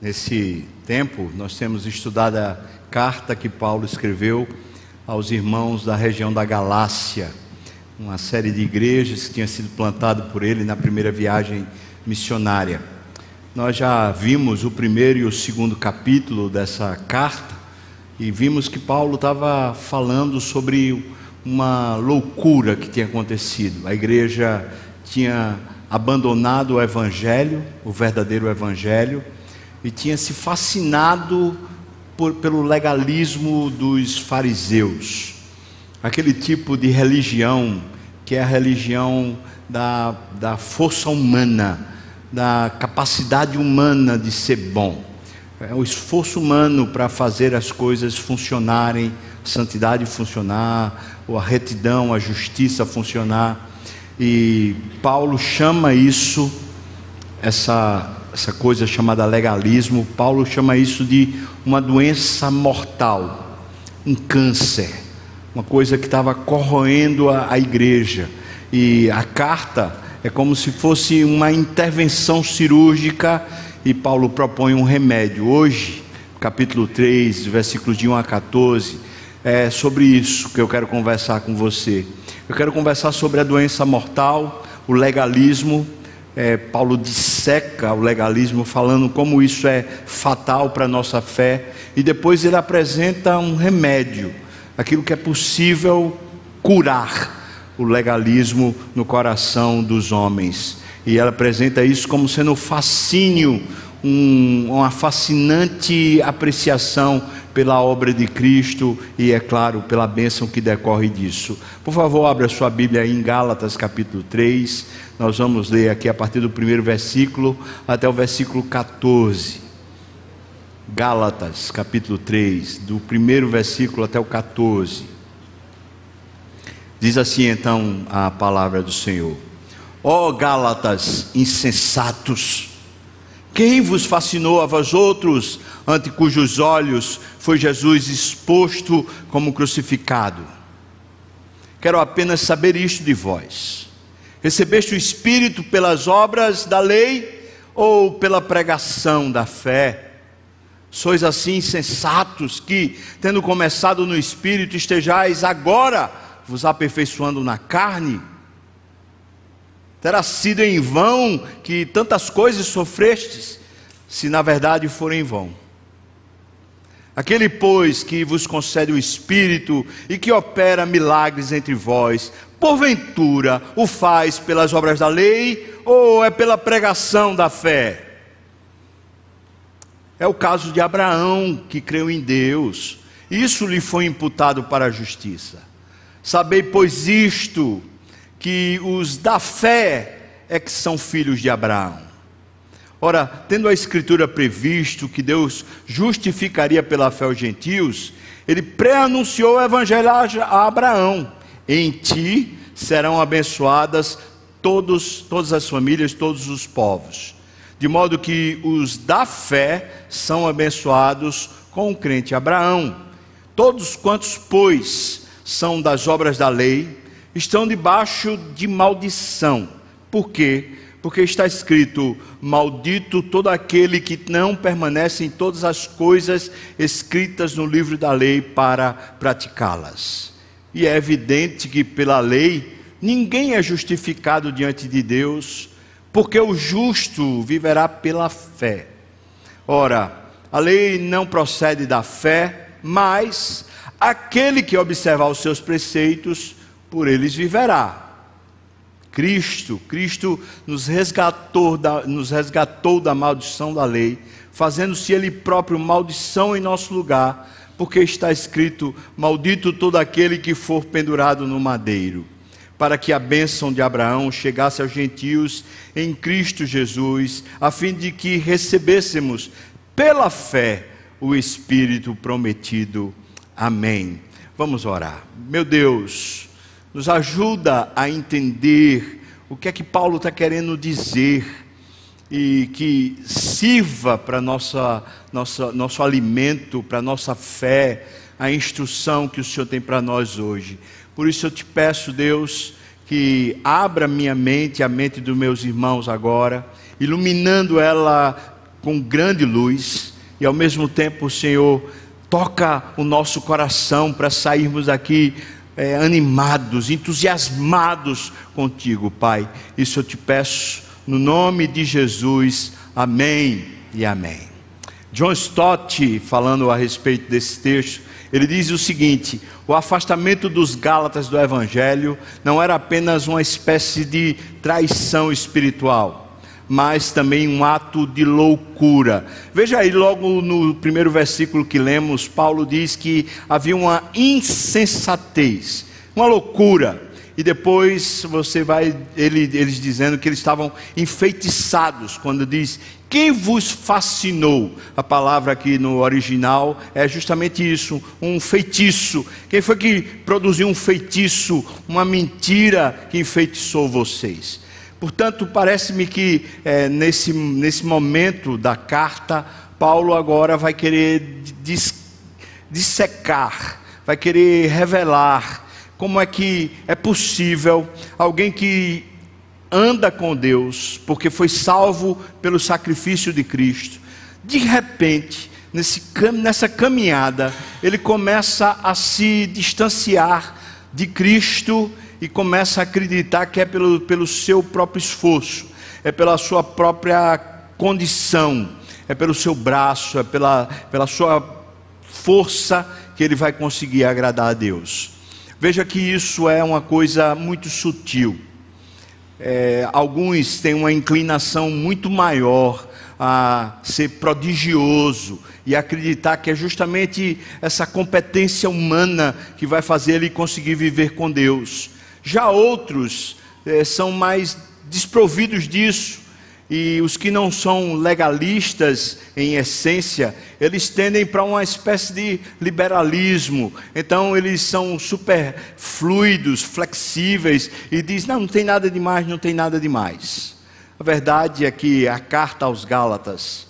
Nesse tempo, nós temos estudado a carta que Paulo escreveu aos irmãos da região da Galácia, uma série de igrejas que tinha sido plantada por ele na primeira viagem missionária. Nós já vimos o primeiro e o segundo capítulo dessa carta e vimos que Paulo estava falando sobre uma loucura que tinha acontecido. A igreja tinha abandonado o evangelho, o verdadeiro evangelho, e tinha se fascinado por, pelo legalismo dos fariseus, aquele tipo de religião que é a religião da, da força humana, da capacidade humana de ser bom, é o esforço humano para fazer as coisas funcionarem, a santidade funcionar, ou a retidão, a justiça funcionar. E Paulo chama isso, essa essa coisa chamada legalismo, Paulo chama isso de uma doença mortal, um câncer, uma coisa que estava corroendo a, a igreja. E a carta é como se fosse uma intervenção cirúrgica e Paulo propõe um remédio. Hoje, capítulo 3, versículos de 1 a 14, é sobre isso que eu quero conversar com você. Eu quero conversar sobre a doença mortal, o legalismo é, Paulo disseca o legalismo, falando como isso é fatal para a nossa fé, e depois ele apresenta um remédio, aquilo que é possível curar o legalismo no coração dos homens. E ela apresenta isso como sendo fascínio, um, uma fascinante apreciação pela obra de Cristo e, é claro, pela bênção que decorre disso. Por favor, abra sua Bíblia em Gálatas capítulo 3. Nós vamos ler aqui a partir do primeiro versículo até o versículo 14. Gálatas capítulo 3, do primeiro versículo até o 14. Diz assim então a palavra do Senhor: Ó oh, Gálatas insensatos, quem vos fascinou a vós outros, ante cujos olhos foi Jesus exposto como crucificado? Quero apenas saber isto de vós. Recebeste o Espírito pelas obras da lei ou pela pregação da fé? Sois assim insensatos que, tendo começado no Espírito, estejais agora vos aperfeiçoando na carne? Terá sido em vão que tantas coisas sofrestes, se na verdade forem em vão. Aquele, pois, que vos concede o Espírito e que opera milagres entre vós, porventura o faz pelas obras da lei ou é pela pregação da fé? É o caso de Abraão, que creu em Deus, isso lhe foi imputado para a justiça. Sabei, pois, isto, que os da fé é que são filhos de Abraão. Ora, tendo a Escritura previsto que Deus justificaria pela fé os gentios, ele pré-anunciou o evangelho a Abraão: em ti serão abençoadas todos, todas as famílias, todos os povos. De modo que os da fé são abençoados com o crente Abraão. Todos quantos, pois, são das obras da lei, estão debaixo de maldição. Por quê? Porque está escrito: Maldito todo aquele que não permanece em todas as coisas escritas no livro da lei para praticá-las. E é evidente que pela lei ninguém é justificado diante de Deus, porque o justo viverá pela fé. Ora, a lei não procede da fé, mas aquele que observar os seus preceitos por eles viverá. Cristo, Cristo nos resgatou da, nos resgatou da maldição da lei, fazendo-se Ele próprio maldição em nosso lugar, porque está escrito: Maldito todo aquele que for pendurado no madeiro, para que a bênção de Abraão chegasse aos gentios em Cristo Jesus, a fim de que recebêssemos pela fé o Espírito prometido. Amém. Vamos orar. Meu Deus, nos ajuda a entender o que é que Paulo está querendo dizer e que sirva para nossa, nossa, nosso alimento, para nossa fé, a instrução que o Senhor tem para nós hoje. Por isso eu te peço, Deus, que abra minha mente, a mente dos meus irmãos agora, iluminando ela com grande luz e ao mesmo tempo, Senhor, toca o nosso coração para sairmos daqui é, animados, entusiasmados contigo, Pai. Isso eu te peço no nome de Jesus. Amém e amém. John Stott, falando a respeito desse texto, ele diz o seguinte: o afastamento dos Gálatas do Evangelho não era apenas uma espécie de traição espiritual, mas também um ato de loucura. Veja aí, logo no primeiro versículo que lemos, Paulo diz que havia uma insensatez, uma loucura e depois você vai, ele, eles dizendo que eles estavam enfeitiçados, quando diz: Quem vos fascinou? A palavra aqui no original é justamente isso, um feitiço. Quem foi que produziu um feitiço, uma mentira que enfeitiçou vocês? Portanto, parece-me que é, nesse, nesse momento da carta, Paulo agora vai querer dissecar, vai querer revelar como é que é possível alguém que anda com Deus, porque foi salvo pelo sacrifício de Cristo, de repente, nesse, nessa caminhada, ele começa a se distanciar de Cristo e começa a acreditar que é pelo, pelo seu próprio esforço, é pela sua própria condição, é pelo seu braço, é pela, pela sua força que ele vai conseguir agradar a Deus. Veja que isso é uma coisa muito sutil. É, alguns têm uma inclinação muito maior a ser prodigioso e acreditar que é justamente essa competência humana que vai fazer ele conseguir viver com Deus. Já outros é, são mais desprovidos disso e os que não são legalistas em essência, eles tendem para uma espécie de liberalismo. Então eles são super fluidos, flexíveis e diz: "Não, não tem nada demais, não tem nada demais". A verdade é que a carta aos Gálatas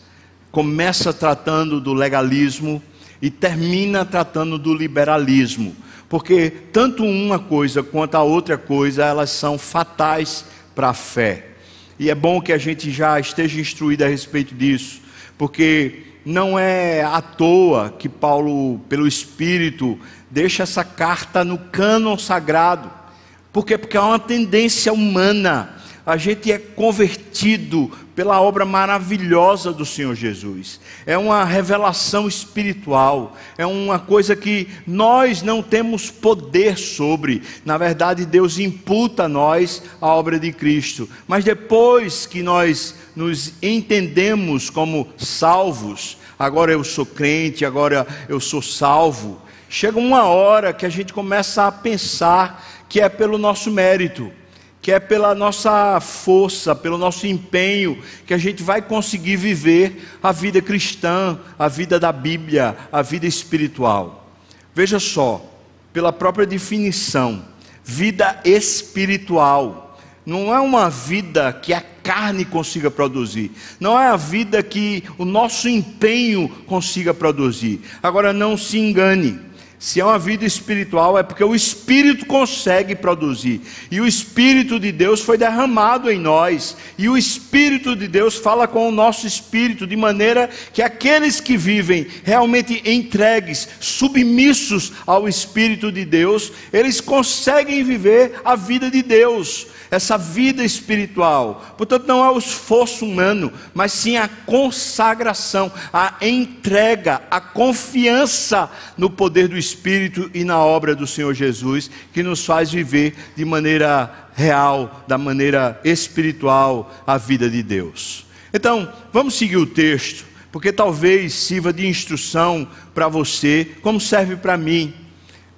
começa tratando do legalismo e termina tratando do liberalismo, porque tanto uma coisa quanto a outra coisa, elas são fatais para a fé. E é bom que a gente já esteja instruído a respeito disso, porque não é à toa que Paulo, pelo Espírito, deixa essa carta no cânon sagrado. Por quê? Porque é uma tendência humana a gente é convertido pela obra maravilhosa do Senhor Jesus. É uma revelação espiritual, é uma coisa que nós não temos poder sobre. Na verdade, Deus imputa a nós a obra de Cristo. Mas depois que nós nos entendemos como salvos, agora eu sou crente, agora eu sou salvo, chega uma hora que a gente começa a pensar que é pelo nosso mérito que é pela nossa força, pelo nosso empenho, que a gente vai conseguir viver a vida cristã, a vida da Bíblia, a vida espiritual. Veja só, pela própria definição, vida espiritual não é uma vida que a carne consiga produzir, não é a vida que o nosso empenho consiga produzir. Agora, não se engane. Se é uma vida espiritual, é porque o Espírito consegue produzir. E o Espírito de Deus foi derramado em nós. E o Espírito de Deus fala com o nosso espírito, de maneira que aqueles que vivem realmente entregues, submissos ao Espírito de Deus, eles conseguem viver a vida de Deus essa vida espiritual. Portanto, não é o esforço humano, mas sim a consagração, a entrega, a confiança no poder do Espírito e na obra do Senhor Jesus, que nos faz viver de maneira real, da maneira espiritual, a vida de Deus. Então, vamos seguir o texto, porque talvez sirva de instrução para você, como serve para mim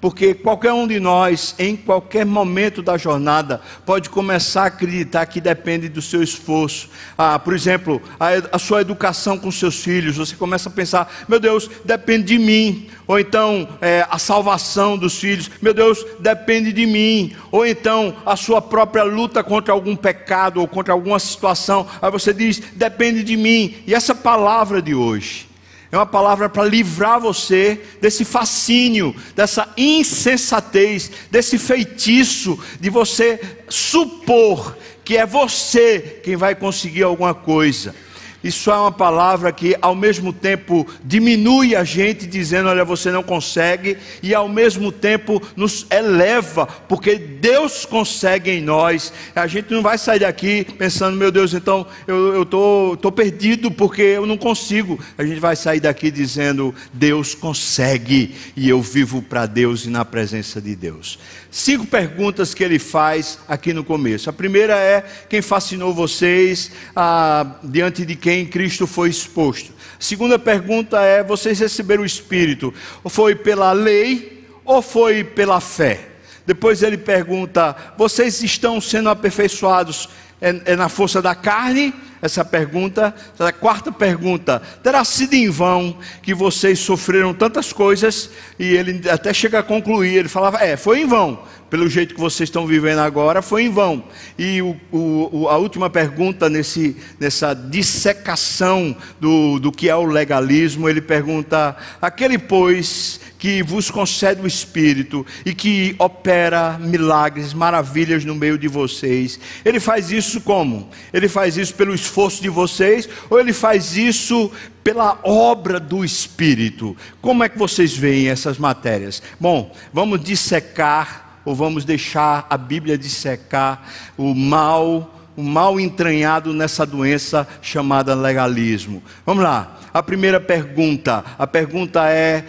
porque qualquer um de nós, em qualquer momento da jornada, pode começar a acreditar que depende do seu esforço. Ah, por exemplo, a, a, sua educação com seus filhos, você começa a pensar: meu Deus, depende de mim. Ou então, é, a salvação dos filhos, meu Deus, depende de mim. Ou então, a sua própria luta contra algum pecado ou contra alguma situação, aí você diz: depende de mim. E essa palavra de hoje é uma palavra para livrar você desse fascínio, dessa insensatez, desse feitiço de você supor que é você quem vai conseguir alguma coisa. Isso é uma palavra que ao mesmo tempo diminui a gente, dizendo: olha, você não consegue, e ao mesmo tempo nos eleva, porque Deus consegue em nós. A gente não vai sair daqui pensando: meu Deus, então eu estou tô, tô perdido porque eu não consigo. A gente vai sair daqui dizendo: Deus consegue, e eu vivo para Deus e na presença de Deus. Cinco perguntas que ele faz aqui no começo. A primeira é: quem fascinou vocês ah, diante de quem? Cristo foi exposto. Segunda pergunta é: vocês receberam o Espírito? Foi pela lei ou foi pela fé? Depois ele pergunta: vocês estão sendo aperfeiçoados é, é na força da carne? Essa pergunta. A quarta pergunta: terá sido em vão que vocês sofreram tantas coisas? E ele até chega a concluir: ele falava, é, foi em vão pelo jeito que vocês estão vivendo agora, foi em vão. E o, o, a última pergunta nesse, nessa dissecação do, do que é o legalismo, ele pergunta: aquele, pois, que vos concede o Espírito e que opera milagres, maravilhas no meio de vocês, ele faz isso como? Ele faz isso pelo esforço de vocês ou ele faz isso pela obra do Espírito? Como é que vocês veem essas matérias? Bom, vamos dissecar ou vamos deixar a Bíblia dissecar o mal, o mal entranhado nessa doença chamada legalismo? Vamos lá. A primeira pergunta, a pergunta é: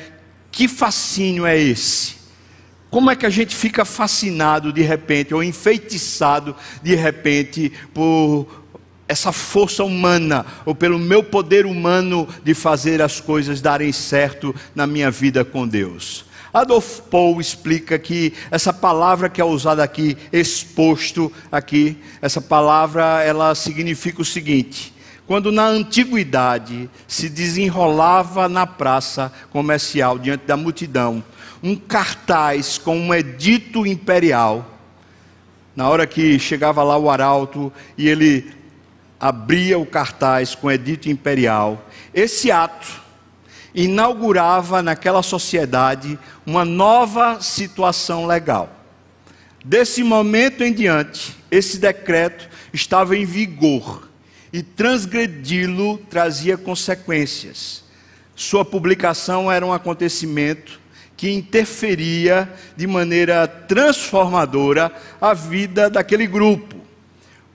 que fascínio é esse? Como é que a gente fica fascinado de repente, ou enfeitiçado de repente, por essa força humana, ou pelo meu poder humano de fazer as coisas darem certo na minha vida com Deus? Adolf Paul explica que essa palavra que é usada aqui, exposto aqui, essa palavra ela significa o seguinte: quando na antiguidade se desenrolava na praça comercial diante da multidão um cartaz com um edito imperial, na hora que chegava lá o arauto e ele abria o cartaz com edito imperial, esse ato inaugurava naquela sociedade uma nova situação legal. Desse momento em diante, esse decreto estava em vigor e transgredi-lo trazia consequências. Sua publicação era um acontecimento que interferia de maneira transformadora a vida daquele grupo.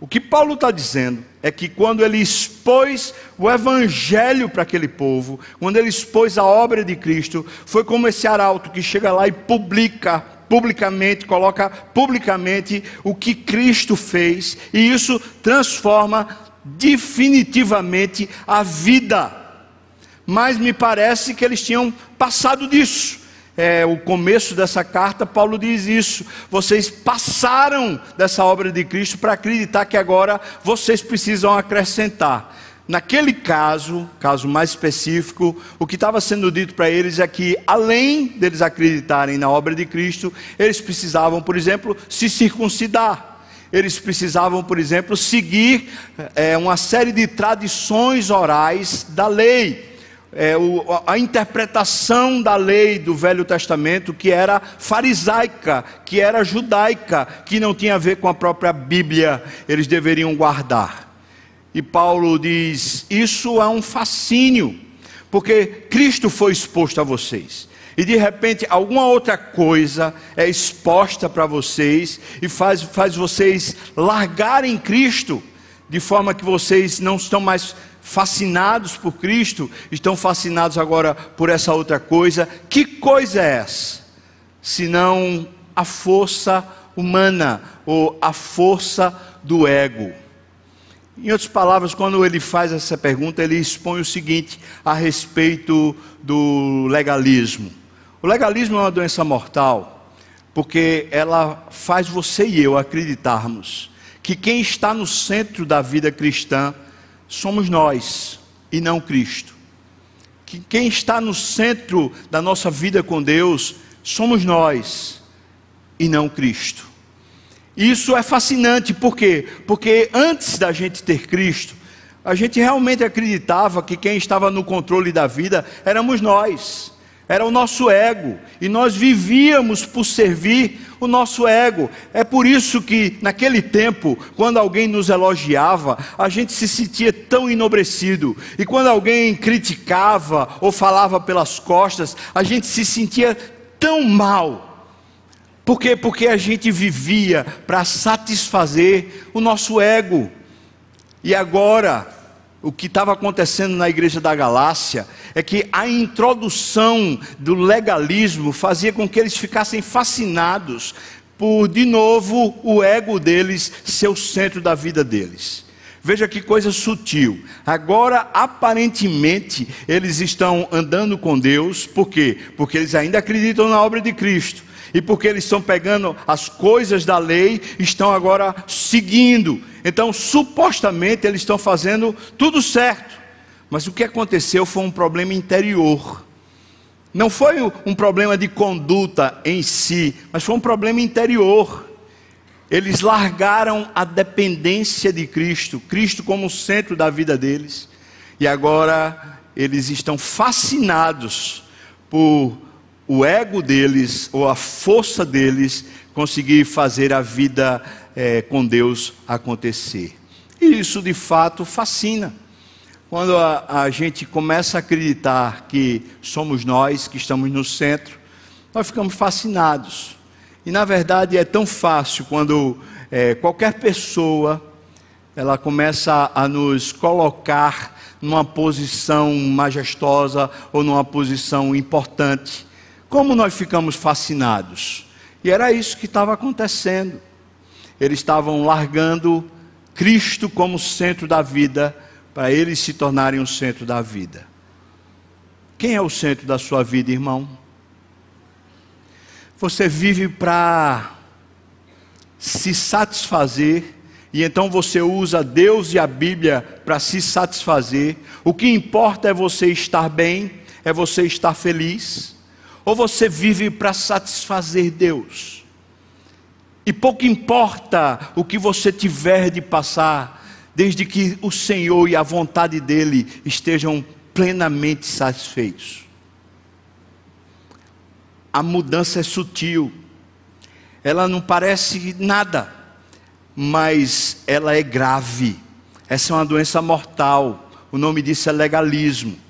O que Paulo está dizendo é que quando ele expôs o evangelho para aquele povo, quando ele expôs a obra de Cristo, foi como esse arauto que chega lá e publica publicamente, coloca publicamente o que Cristo fez, e isso transforma definitivamente a vida. Mas me parece que eles tinham passado disso é, o começo dessa carta, Paulo diz isso. Vocês passaram dessa obra de Cristo para acreditar que agora vocês precisam acrescentar. Naquele caso, caso mais específico, o que estava sendo dito para eles é que, além deles acreditarem na obra de Cristo, eles precisavam, por exemplo, se circuncidar. Eles precisavam, por exemplo, seguir é, uma série de tradições orais da lei é, o, a interpretação da lei do Velho Testamento que era farisaica, que era judaica, que não tinha a ver com a própria Bíblia, eles deveriam guardar. E Paulo diz: Isso é um fascínio, porque Cristo foi exposto a vocês. E de repente alguma outra coisa é exposta para vocês e faz, faz vocês largarem Cristo, de forma que vocês não estão mais fascinados por Cristo, estão fascinados agora por essa outra coisa. Que coisa é essa? Senão a força humana ou a força do ego. Em outras palavras, quando ele faz essa pergunta, ele expõe o seguinte a respeito do legalismo. O legalismo é uma doença mortal, porque ela faz você e eu acreditarmos que quem está no centro da vida cristã somos nós e não Cristo. Que quem está no centro da nossa vida com Deus somos nós e não Cristo. Isso é fascinante, por quê? Porque antes da gente ter Cristo, a gente realmente acreditava que quem estava no controle da vida éramos nós. Era o nosso ego, e nós vivíamos por servir o nosso ego. É por isso que, naquele tempo, quando alguém nos elogiava, a gente se sentia tão enobrecido, e quando alguém criticava ou falava pelas costas, a gente se sentia tão mal. Por quê? Porque a gente vivia para satisfazer o nosso ego. E agora, o que estava acontecendo na igreja da Galácia é que a introdução do legalismo fazia com que eles ficassem fascinados por, de novo, o ego deles ser o centro da vida deles. Veja que coisa sutil. Agora, aparentemente, eles estão andando com Deus, por quê? Porque eles ainda acreditam na obra de Cristo. E porque eles estão pegando as coisas da lei, estão agora seguindo. Então, supostamente, eles estão fazendo tudo certo. Mas o que aconteceu foi um problema interior. Não foi um problema de conduta em si, mas foi um problema interior. Eles largaram a dependência de Cristo, Cristo como centro da vida deles, e agora eles estão fascinados por o ego deles ou a força deles conseguir fazer a vida é, com Deus acontecer. E isso de fato fascina. Quando a, a, gente começa a acreditar que somos nós que estamos no centro, nós ficamos fascinados. E na verdade é tão fácil quando é, qualquer pessoa ela começa a nos colocar numa posição majestosa ou numa posição importante. Como nós ficamos fascinados? E era isso que estava acontecendo. Eles estavam largando Cristo como centro da vida, para eles se tornarem o centro da vida. Quem é o centro da sua vida, irmão? Você vive para se satisfazer, e então você usa Deus e a Bíblia para se satisfazer. O que importa é você estar bem, é você estar feliz. Ou você vive para satisfazer Deus? E pouco importa o que você tiver de passar, desde que o Senhor e a vontade dEle estejam plenamente satisfeitos. A mudança é sutil, ela não parece nada, mas ela é grave. Essa é uma doença mortal, o nome disso é legalismo.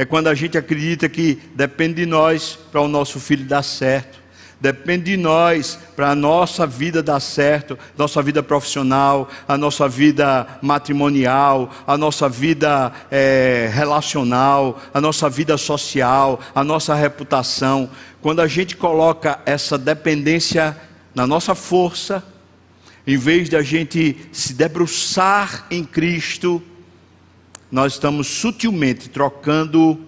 É quando a gente acredita que depende de nós para o nosso filho dar certo. Depende de nós para a nossa vida dar certo, nossa vida profissional, a nossa vida matrimonial, a nossa vida é, relacional, a nossa vida social, a nossa reputação. Quando a gente coloca essa dependência na nossa força, em vez de a gente se debruçar em Cristo, nós estamos sutilmente trocando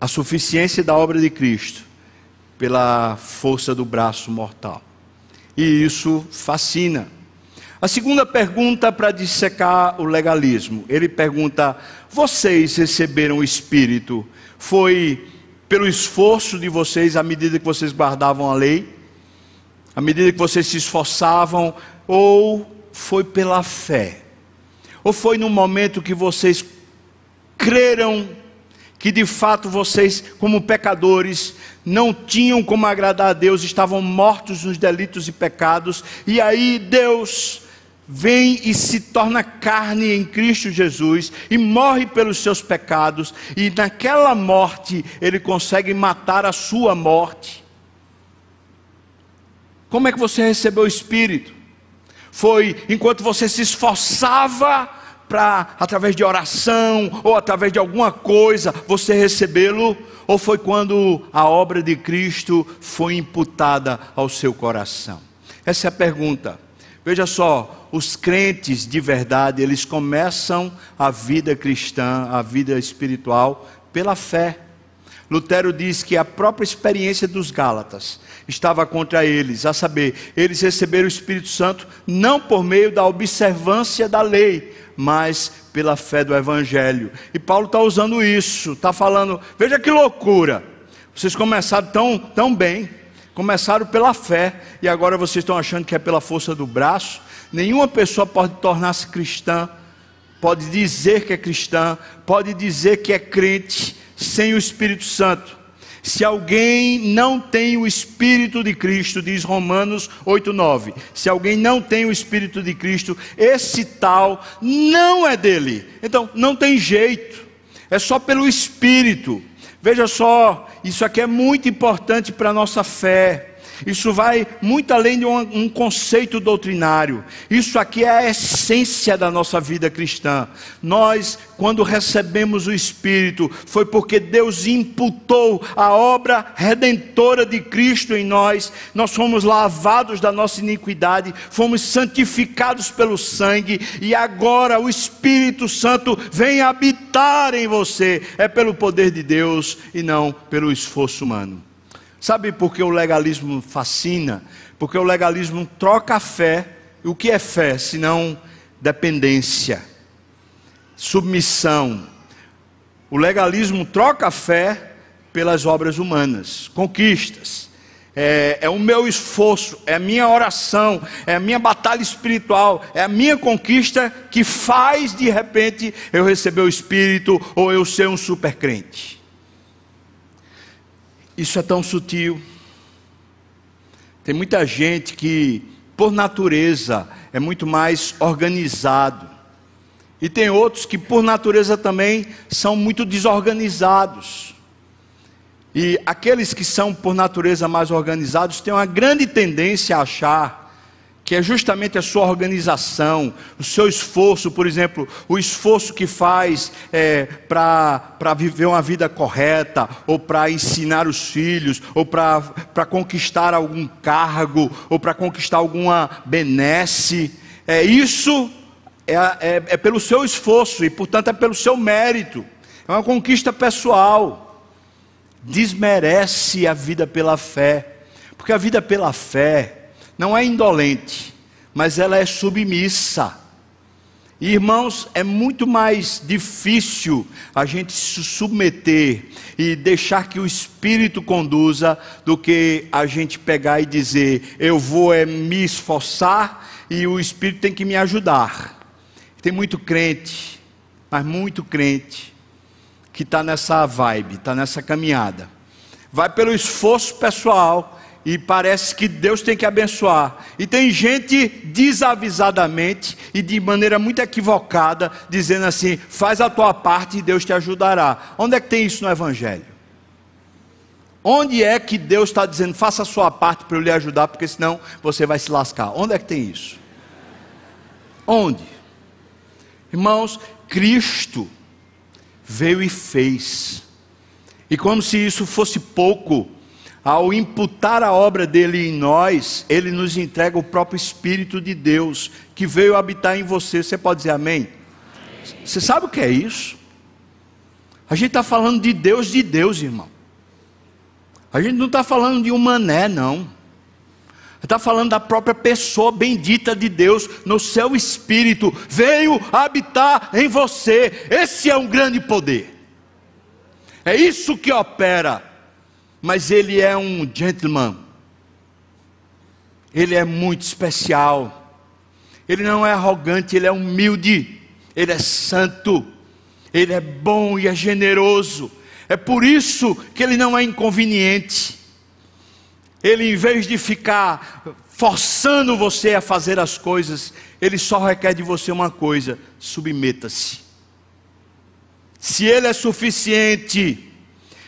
a suficiência da obra de Cristo pela força do braço mortal. E isso fascina. A segunda pergunta para dissecar o legalismo, ele pergunta: vocês receberam o Espírito? Foi pelo esforço de vocês à medida que vocês guardavam a lei? À medida que vocês se esforçavam? Ou foi pela fé? Ou foi no momento que vocês creram que de fato vocês, como pecadores, não tinham como agradar a Deus, estavam mortos nos delitos e pecados, e aí Deus vem e se torna carne em Cristo Jesus e morre pelos seus pecados, e naquela morte ele consegue matar a sua morte. Como é que você recebeu o Espírito? Foi enquanto você se esforçava para, através de oração ou através de alguma coisa, você recebê-lo? Ou foi quando a obra de Cristo foi imputada ao seu coração? Essa é a pergunta. Veja só, os crentes de verdade, eles começam a vida cristã, a vida espiritual, pela fé. Lutero diz que a própria experiência dos Gálatas estava contra eles, a saber, eles receberam o Espírito Santo não por meio da observância da lei, mas pela fé do Evangelho. E Paulo está usando isso, está falando, veja que loucura, vocês começaram tão, tão bem, começaram pela fé, e agora vocês estão achando que é pela força do braço. Nenhuma pessoa pode tornar-se cristã, pode dizer que é cristã, pode dizer que é crente, sem o Espírito Santo. Se alguém não tem o Espírito de Cristo, diz Romanos 8,9: se alguém não tem o Espírito de Cristo, esse tal não é dele. Então, não tem jeito, é só pelo Espírito. Veja só, isso aqui é muito importante para a nossa fé. Isso vai muito além de um, um, conceito doutrinário. Isso aqui é a essência da nossa vida cristã. Nós, quando recebemos o Espírito, foi porque Deus imputou a obra redentora de Cristo em nós. Nós fomos lavados da nossa iniquidade, fomos santificados pelo sangue, e agora o Espírito Santo vem habitar em você. É pelo poder de Deus e não pelo esforço humano. Sabe por que o legalismo fascina? Porque o legalismo troca a fé. O que é fé? Senão dependência, submissão. O legalismo troca a fé pelas obras humanas, conquistas. É, é, o meu esforço, é a minha oração, é a minha batalha espiritual, é a minha conquista que faz de repente eu receber o Espírito ou eu ser um super crente. Isso é tão sutil. Tem muita gente que, por natureza, é muito mais organizado. E tem outros que, por natureza, também são muito desorganizados. E aqueles que são, por natureza, mais organizados têm uma grande tendência a achar que é justamente a sua organização, o seu esforço, por exemplo, o esforço que faz é, para viver uma vida correta, ou para ensinar os filhos, ou para conquistar algum cargo, ou para conquistar alguma benesse. É, isso é, é, é pelo seu esforço e, portanto, é pelo seu mérito. É uma conquista pessoal. Desmerece a vida pela fé, porque a vida pela fé não é indolente, mas ela é submissa. Irmãos, é muito mais difícil a gente se submeter e deixar que o Espírito conduza do que a gente pegar e dizer, eu vou é, me esforçar e o Espírito tem que me ajudar. Tem muito crente, mas muito crente, que está nessa vibe, está nessa caminhada. Vai pelo esforço pessoal, e parece que Deus tem que abençoar. E tem gente desavisadamente e de maneira muito equivocada dizendo assim: faz a tua parte e Deus te ajudará. Onde é que tem isso no Evangelho? Onde é que Deus está dizendo, faça a sua parte para eu lhe ajudar, porque senão você vai se lascar? Onde é que tem isso? Onde? Irmãos, Cristo veio e fez. E como se isso fosse pouco, ao imputar a obra dele em nós, ele nos entrega o próprio Espírito de Deus que veio habitar em você. Você pode dizer amém? Você sabe o que é isso? A gente está falando de Deus de Deus, irmão. A gente não está falando de um mané, não. Está falando da própria pessoa bendita de Deus no seu espírito, veio habitar em você. Esse é um grande poder. É isso que opera mas ele é um gentleman. Ele é muito especial. Ele não é arrogante, ele é humilde. Ele é santo. Ele é bom e é generoso. É por isso que ele não é inconveniente. Ele, em vez de ficar forçando você a fazer as coisas, ele só requer de você uma coisa: submeta-se. Se ele é suficiente,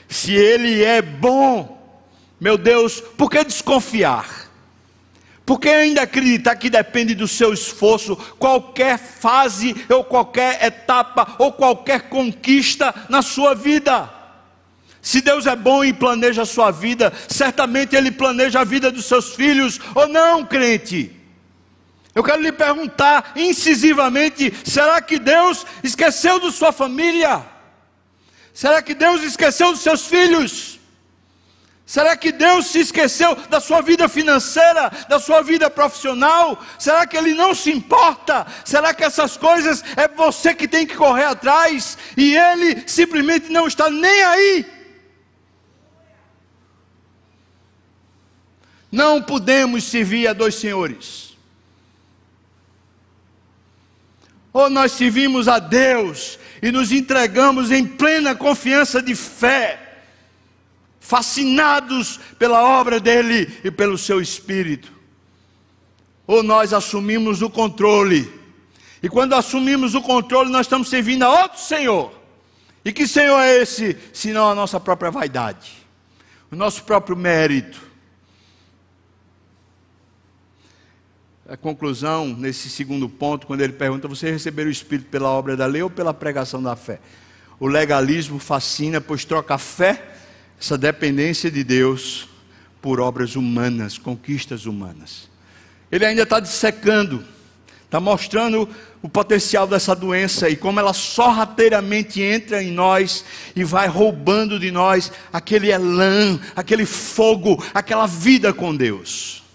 se Ele é bom, meu Deus, por que desconfiar? Por que ainda acreditar que depende do seu esforço, qualquer fase, ou qualquer etapa, ou qualquer conquista na sua vida? Se Deus é bom e planeja a sua vida, certamente Ele planeja a vida dos seus filhos, ou não, crente? Eu quero lhe perguntar incisivamente: será que Deus esqueceu de sua família? Será que Deus esqueceu dos seus filhos? Será que Deus se esqueceu da sua vida financeira, da sua vida profissional? Será que Ele não se importa? Será que essas coisas é você que tem que correr atrás e Ele simplesmente não está nem aí? Não podemos servir a dois senhores. Ou nós servimos a Deus e nos entregamos em plena confiança de fé, fascinados pela obra dele e pelo seu espírito. Ou nós assumimos o controle, e quando assumimos o controle, nós estamos servindo a outro Senhor. E que Senhor é esse, senão a nossa própria vaidade, o nosso próprio mérito? A conclusão, nesse segundo ponto, quando ele pergunta: Você recebeu o Espírito pela obra da lei ou pela pregação da fé? O legalismo fascina, pois troca a fé, essa dependência de Deus, por obras humanas, conquistas humanas. Ele ainda está dissecando, está mostrando o potencial dessa doença e como ela sorrateiramente entra em nós e vai roubando de nós aquele elan, aquele fogo, aquela vida com Deus.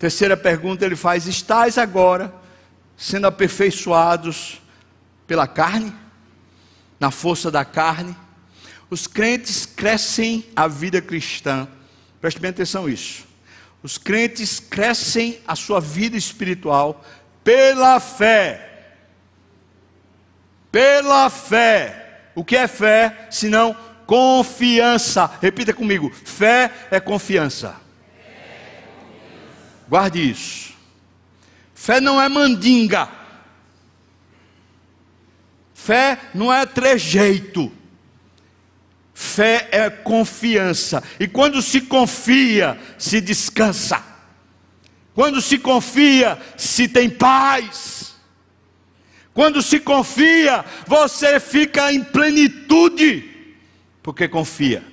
Terceira pergunta ele faz: Estais agora sendo aperfeiçoados pela carne? Na força da carne? Os crentes crescem a vida cristã. Preste bem atenção nisso. Os crentes crescem a sua vida espiritual pela fé. Pela fé. O que é fé? Senão confiança. Repita comigo: fé é confiança. Guarde isso. Fé não é mandinga. Fé não é trejeito. Fé é confiança. E quando se confia, se descansa. Quando se confia, se tem paz. Quando se confia, você fica em plenitude, porque confia.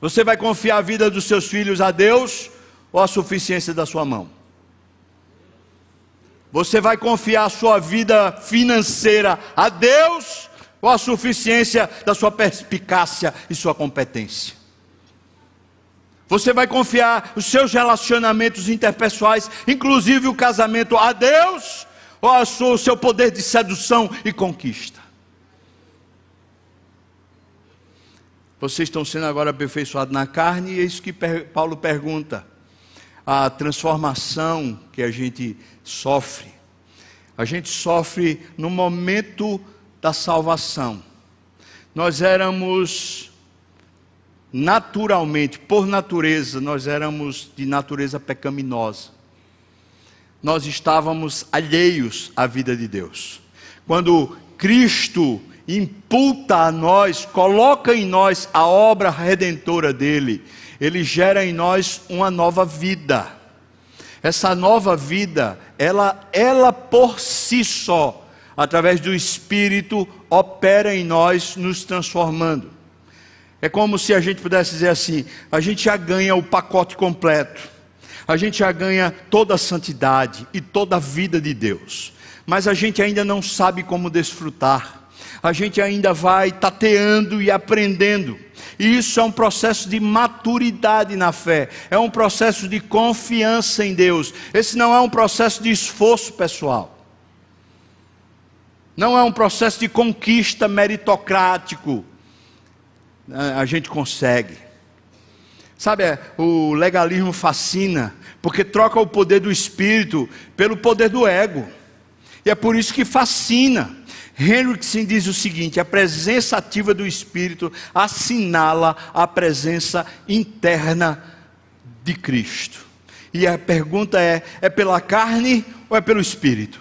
Você vai confiar a vida dos seus filhos a Deus ou a suficiência da sua mão? Você vai confiar a sua vida financeira a Deus ou a suficiência da sua perspicácia e sua competência? Você vai confiar os seus relacionamentos interpessoais, inclusive o casamento, a Deus ou o seu poder de sedução e conquista? Vocês estão sendo agora aperfeiçoados na carne, e é isso que Paulo pergunta a transformação que a gente sofre. A gente sofre no momento da salvação. Nós éramos naturalmente, por natureza, nós éramos de natureza pecaminosa. Nós estávamos alheios à vida de Deus. Quando Cristo imputa a nós, coloca em nós a obra redentora dele, ele gera em nós uma nova vida. Essa nova vida, ela, ela por si só, através do Espírito, opera em nós, nos transformando. É como se a gente pudesse dizer assim: a gente já ganha o pacote completo, a gente já ganha toda a santidade e toda a vida de Deus, mas a gente ainda não sabe como desfrutar, a gente ainda vai tateando e aprendendo. E isso é um processo de maturidade na fé, é um processo de confiança em Deus. Esse não é um processo de esforço pessoal, não é um processo de conquista meritocrático. A gente consegue. Sabe, é, o legalismo fascina, porque troca o poder do espírito pelo poder do ego. E é por isso que fascina. Henriksen diz o seguinte: a presença ativa do Espírito assinala a presença interna de Cristo. E a pergunta é: é pela carne ou é pelo Espírito?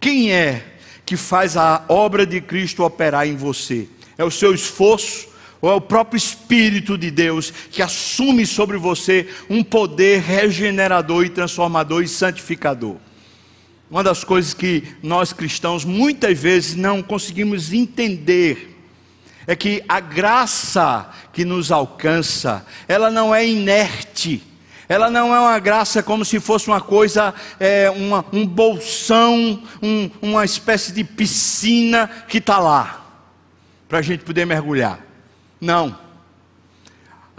Quem é que faz a obra de Cristo operar em você? É o seu esforço? Ou é o próprio Espírito de Deus que assume sobre você um poder regenerador e transformador e santificador? Uma das coisas que nós cristãos muitas vezes não conseguimos entender é que a graça que nos alcança, ela não é inerte, ela não é uma graça como se fosse uma coisa, é, uma, um bolsão, um, uma espécie de piscina que está lá, para a gente poder mergulhar. Não.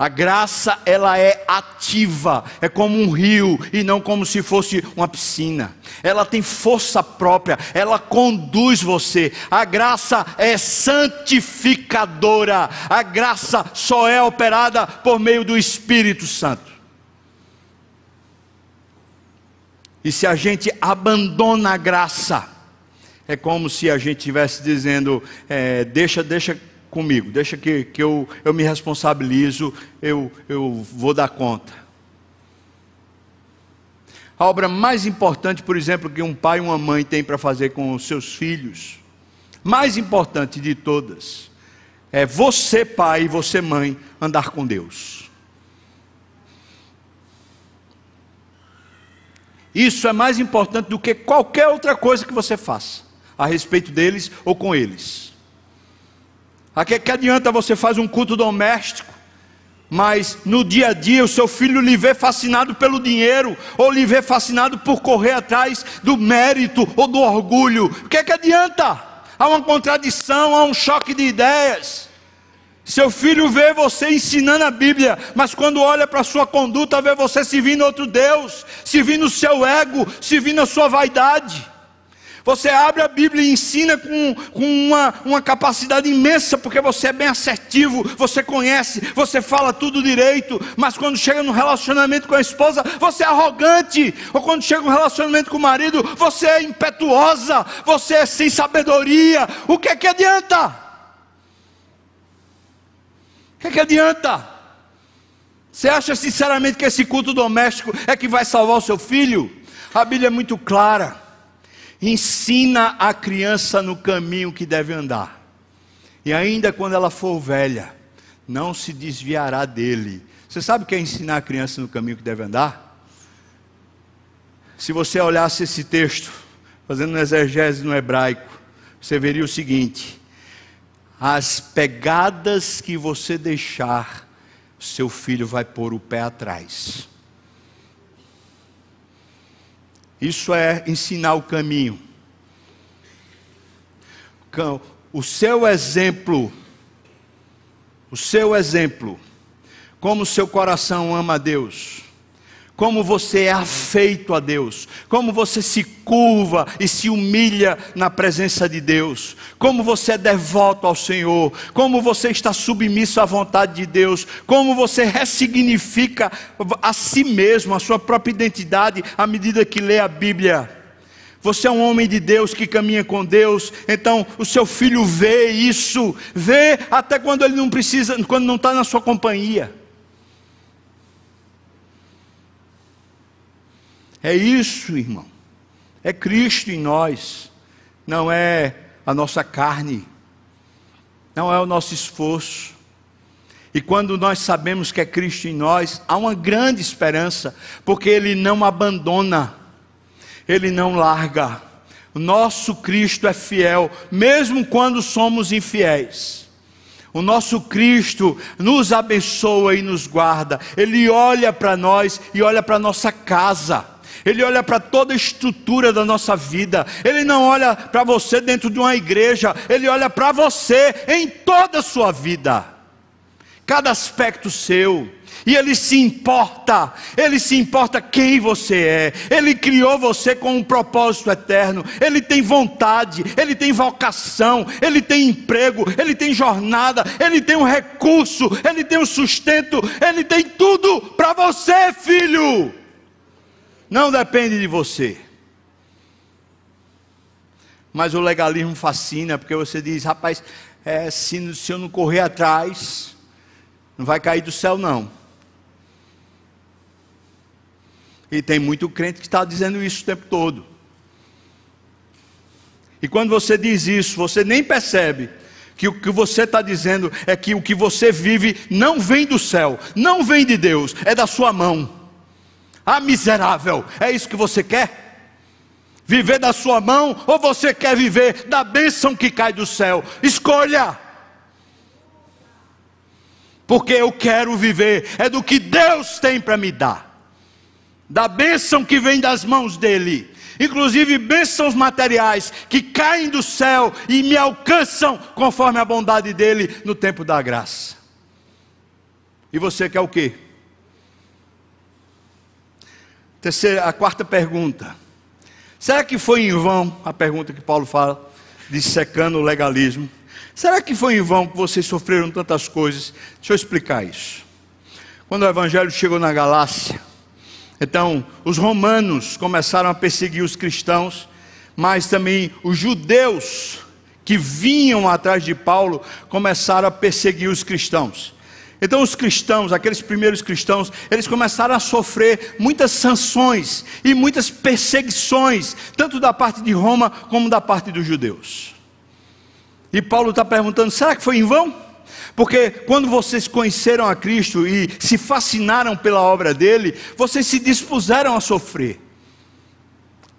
A graça ela é ativa, é como um rio e não como se fosse uma piscina. Ela tem força própria, ela conduz você. A graça é santificadora. A graça só é operada por meio do Espírito Santo. E se a gente abandona a graça, é como se a gente estivesse dizendo: é, deixa, deixa comigo, deixa que, que eu, eu me responsabilizo, eu, eu vou dar conta. A obra mais importante, por exemplo, que um pai e uma mãe têm para fazer com os seus filhos, mais importante de todas, é você, pai, e você, mãe, andar com Deus. Isso é mais importante do que qualquer outra coisa que você faça a respeito deles ou com eles. A que, que adianta você fazer um culto doméstico, mas no dia a dia o seu filho lhe vê fascinado pelo dinheiro, ou lhe vê fascinado por correr atrás do mérito ou do orgulho? O que, que adianta? Há uma contradição, há um choque de ideias. Seu filho vê você ensinando a Bíblia, mas quando olha para a sua conduta, vê você servindo outro Deus, servindo o seu ego, servindo a sua vaidade. Você abre a Bíblia e ensina com, com uma, uma capacidade imensa, porque você é bem assertivo, você conhece, você fala tudo direito, mas quando chega no relacionamento com a esposa, você é arrogante, ou quando chega no relacionamento com o marido, você é impetuosa, você é sem sabedoria. O que é que adianta? que, que adianta? Você acha sinceramente que esse culto doméstico é que vai salvar o seu filho? A Bíblia é muito clara. Ensina a criança no caminho que deve andar. E ainda quando ela for velha, não se desviará dele. Você sabe o que é ensinar a criança no caminho que deve andar? Se você olhasse esse texto, fazendo um exegese no hebraico, você veria o seguinte: as pegadas que você deixar, seu filho vai pôr o pé atrás. Isso é ensinar o caminho. O seu exemplo, o seu exemplo, como o seu coração ama a Deus, como você é afeito a Deus, como você se curva e se humilha na presença de Deus, como você é devoto ao Senhor, como você está submisso à vontade de Deus, como você ressignifica a si mesmo, a sua própria identidade, à medida que lê a Bíblia. Você é um homem de Deus que caminha com Deus, então o seu filho vê isso, vê até quando ele não precisa, quando não está na sua companhia. É isso, irmão. É Cristo em nós, não é a nossa carne, não é o nosso esforço. E quando nós sabemos que é Cristo em nós, há uma grande esperança, porque Ele não abandona, Ele não larga. O nosso Cristo é fiel, mesmo quando somos infiéis. O nosso Cristo nos abençoa e nos guarda. Ele olha para nós e olha para nossa casa. Ele olha para toda a estrutura da nossa vida, Ele não olha para você dentro de uma igreja, Ele olha para você em toda a sua vida, cada aspecto seu. E Ele se importa, Ele se importa quem você é, Ele criou você com um propósito eterno, Ele tem vontade, Ele tem vocação, Ele tem emprego, Ele tem jornada, Ele tem um recurso, Ele tem um sustento, Ele tem tudo para você, filho. Não depende de você. Mas o legalismo fascina, porque você diz, rapaz, é, se, se eu não correr atrás, não vai cair do céu, não. E tem muito crente que está dizendo isso o tempo todo. E quando você diz isso, você nem percebe que o que você está dizendo é que o que você vive não vem do céu, não vem de Deus, é da sua mão. Ah, miserável, é isso que você quer? Viver da sua mão ou você quer viver da bênção que cai do céu? Escolha. Porque eu quero viver é do que Deus tem para me dar. Da bênção que vem das mãos dele. Inclusive bênçãos materiais que caem do céu e me alcançam conforme a bondade dele no tempo da graça. E você quer o quê? Terceira, a quarta pergunta. Será que foi em vão a pergunta que Paulo fala, dissecando o legalismo? Será que foi em vão que vocês sofreram tantas coisas? Deixa eu explicar isso. Quando o evangelho chegou na Galácia, então os romanos começaram a perseguir os cristãos, mas também os judeus que vinham atrás de Paulo começaram a perseguir os cristãos. Então, os cristãos, aqueles primeiros cristãos, eles começaram a sofrer muitas sanções e muitas perseguições, tanto da parte de Roma como da parte dos judeus. E Paulo está perguntando: será que foi em vão? Porque quando vocês conheceram a Cristo e se fascinaram pela obra dele, vocês se dispuseram a sofrer.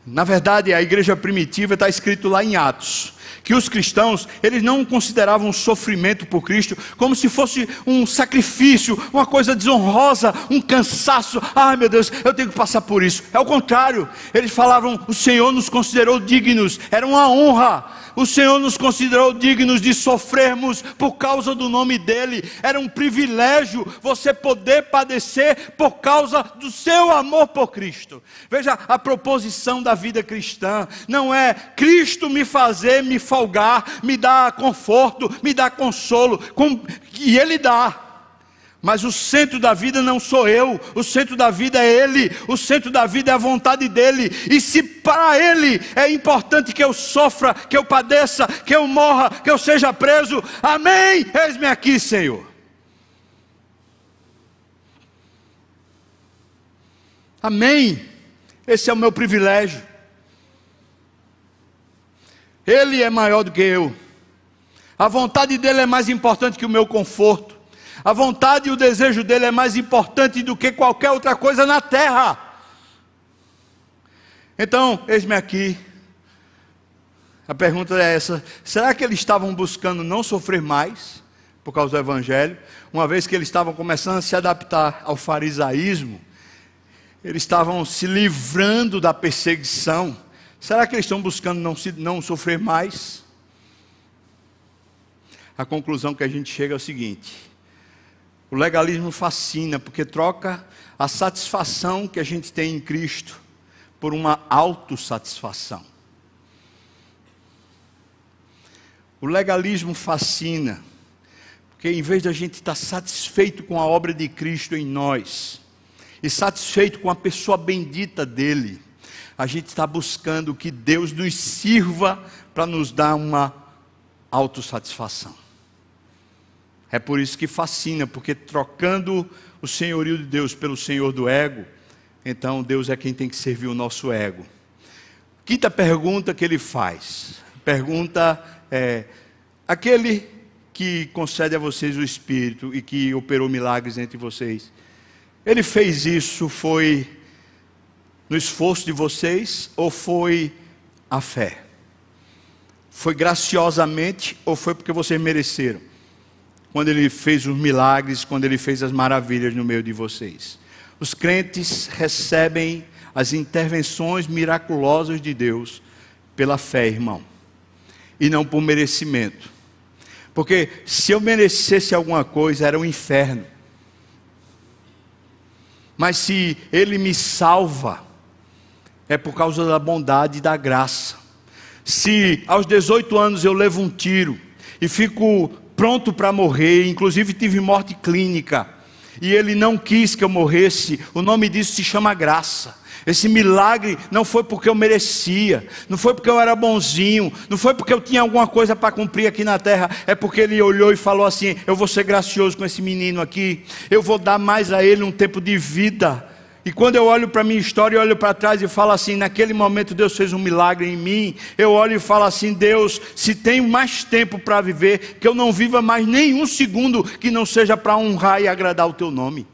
Na verdade, a igreja primitiva está escrito lá em Atos que os cristãos, eles não consideravam o sofrimento por Cristo como se fosse um sacrifício, uma coisa desonrosa, um cansaço. Ai meu Deus, eu tenho que passar por isso. É o contrário, eles falavam: o Senhor nos considerou dignos, era uma honra o Senhor nos considerou dignos de sofrermos por causa do nome dEle. Era um privilégio você poder padecer por causa do seu amor por Cristo. Veja a proposição da vida cristã: não é Cristo me fazer me folgar, me dar conforto, me dar consolo, e Ele dá. Mas o centro da vida não sou eu, o centro da vida é Ele, o centro da vida é a vontade dEle. E se para Ele é importante que eu sofra, que eu padeça, que eu morra, que eu seja preso, amém? Eis-me aqui, Senhor. Amém. Esse é o meu privilégio. Ele é maior do que eu. A vontade dele é mais importante que o meu conforto. A vontade e o desejo dele é mais importante do que qualquer outra coisa na terra. Então, eis-me aqui. A pergunta é essa: será que eles estavam buscando não sofrer mais por causa do evangelho, uma vez que eles estavam começando a se adaptar ao farisaísmo? Eles estavam se livrando da perseguição. Será que eles estão buscando não, se, não sofrer mais? A conclusão que a gente chega é o seguinte: o legalismo fascina porque troca a satisfação que a gente tem em Cristo por uma autossatisfação. O legalismo fascina porque em vez de a gente estar satisfeito com a obra de Cristo em nós e satisfeito com a pessoa bendita dele, a gente está buscando que Deus nos sirva para nos dar uma autossatisfação. É por isso que fascina, porque trocando o senhorio de Deus pelo senhor do ego, então Deus é quem tem que servir o nosso ego. Quinta pergunta que ele faz. Pergunta é: aquele que concede a vocês o Espírito e que operou milagres entre vocês, ele fez isso foi no esforço de vocês ou foi a fé? Foi graciosamente ou foi porque vocês mereceram? Quando ele fez os milagres, quando ele fez as maravilhas no meio de vocês. Os crentes recebem as intervenções miraculosas de Deus pela fé, irmão, e não por merecimento. Porque se eu merecesse alguma coisa, era o um inferno. Mas se Ele me salva, é por causa da bondade e da graça. Se aos 18 anos eu levo um tiro e fico pronto para morrer, inclusive tive morte clínica, e ele não quis que eu morresse, o nome disso se chama graça. Esse milagre não foi porque eu merecia, não foi porque eu era bonzinho, não foi porque eu tinha alguma coisa para cumprir aqui na terra, é porque ele olhou e falou assim: Eu vou ser gracioso com esse menino aqui, eu vou dar mais a ele um tempo de vida. E quando eu olho para a minha história, eu olho para trás e falo assim: naquele momento Deus fez um milagre em mim. Eu olho e falo assim: Deus, se tenho mais tempo para viver, que eu não viva mais nenhum segundo que não seja para honrar e agradar o teu nome.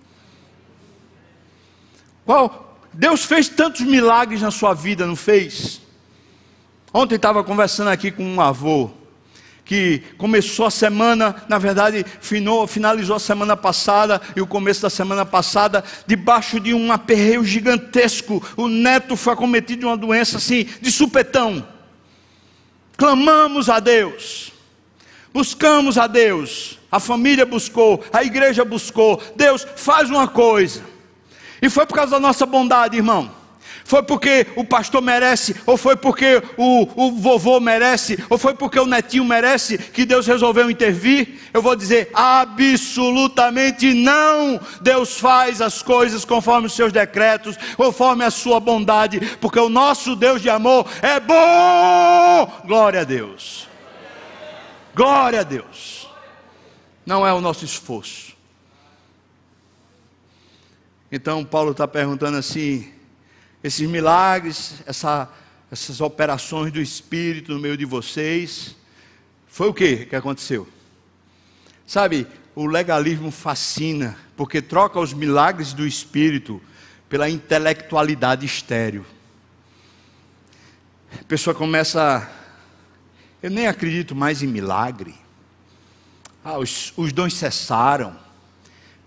Qual? Deus fez tantos milagres na sua vida, não fez? Ontem estava conversando aqui com um avô que começou a semana, na verdade, finalizou a semana passada e o começo da semana passada, debaixo de um aperreio gigantesco. O neto foi acometido de uma doença assim, de supetão. Clamamos a Deus, buscamos a Deus, a família buscou, a igreja buscou. Deus, faz uma coisa. E foi por causa da nossa bondade, irmão. Foi porque o pastor merece, ou foi porque o, o vovô merece, ou foi porque o netinho merece que Deus resolveu intervir? Eu vou dizer absolutamente não. Deus faz as coisas conforme os seus decretos, conforme a sua bondade, porque o nosso Deus de amor é bom. Glória a Deus. Glória a Deus. Não é o nosso esforço. Então, Paulo está perguntando assim: esses milagres, essa, essas operações do Espírito no meio de vocês, foi o que que aconteceu? Sabe, o legalismo fascina, porque troca os milagres do Espírito pela intelectualidade estéril. A pessoa começa, eu nem acredito mais em milagre. Ah, os, os dons cessaram.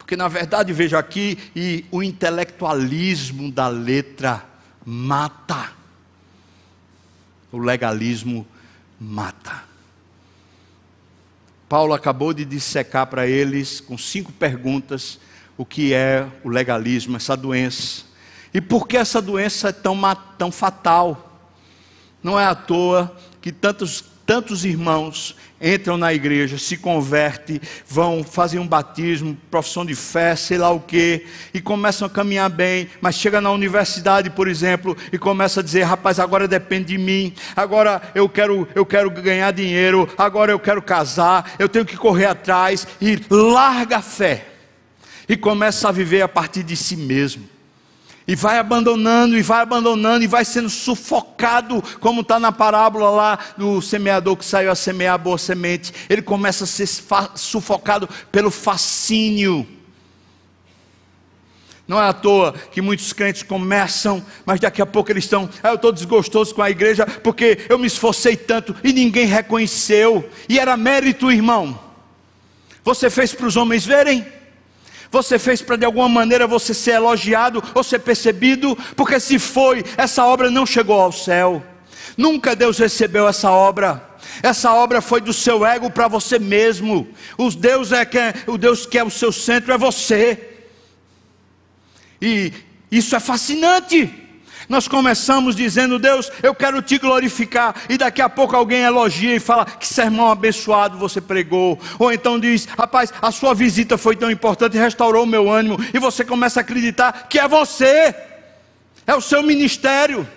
Porque na verdade, vejo aqui, e o intelectualismo da letra mata. O legalismo mata. Paulo acabou de dissecar para eles, com cinco perguntas, o que é o legalismo, essa doença. E por que essa doença é tão, tão fatal? Não é à toa que tantos, tantos irmãos entram na igreja, se convertem, vão fazer um batismo, profissão de fé, sei lá o que, e começam a caminhar bem, mas chega na universidade, por exemplo, e começa a dizer, rapaz, agora depende de mim, agora eu quero, eu quero ganhar dinheiro, agora eu quero casar, eu tenho que correr atrás, e larga a fé, e começa a viver a partir de si mesmo. E vai abandonando, e vai abandonando, e vai sendo sufocado, como está na parábola lá do semeador que saiu a semear a boa semente. Ele começa a ser sufocado pelo fascínio. Não é à toa que muitos crentes começam, mas daqui a pouco eles estão, ah, eu estou desgostoso com a igreja, porque eu me esforcei tanto e ninguém reconheceu, e era mérito, irmão. Você fez para os homens verem? Você fez para de alguma maneira você ser elogiado ou ser percebido? Porque se foi, essa obra não chegou ao céu. Nunca Deus recebeu essa obra. Essa obra foi do seu ego para você mesmo. O Deus é que o Deus que é o seu centro é você. E isso é fascinante. Nós começamos dizendo, Deus, eu quero te glorificar, e daqui a pouco alguém elogia e fala, que sermão abençoado você pregou, ou então diz, rapaz, a sua visita foi tão importante, restaurou o meu ânimo, e você começa a acreditar que é você, é o seu ministério,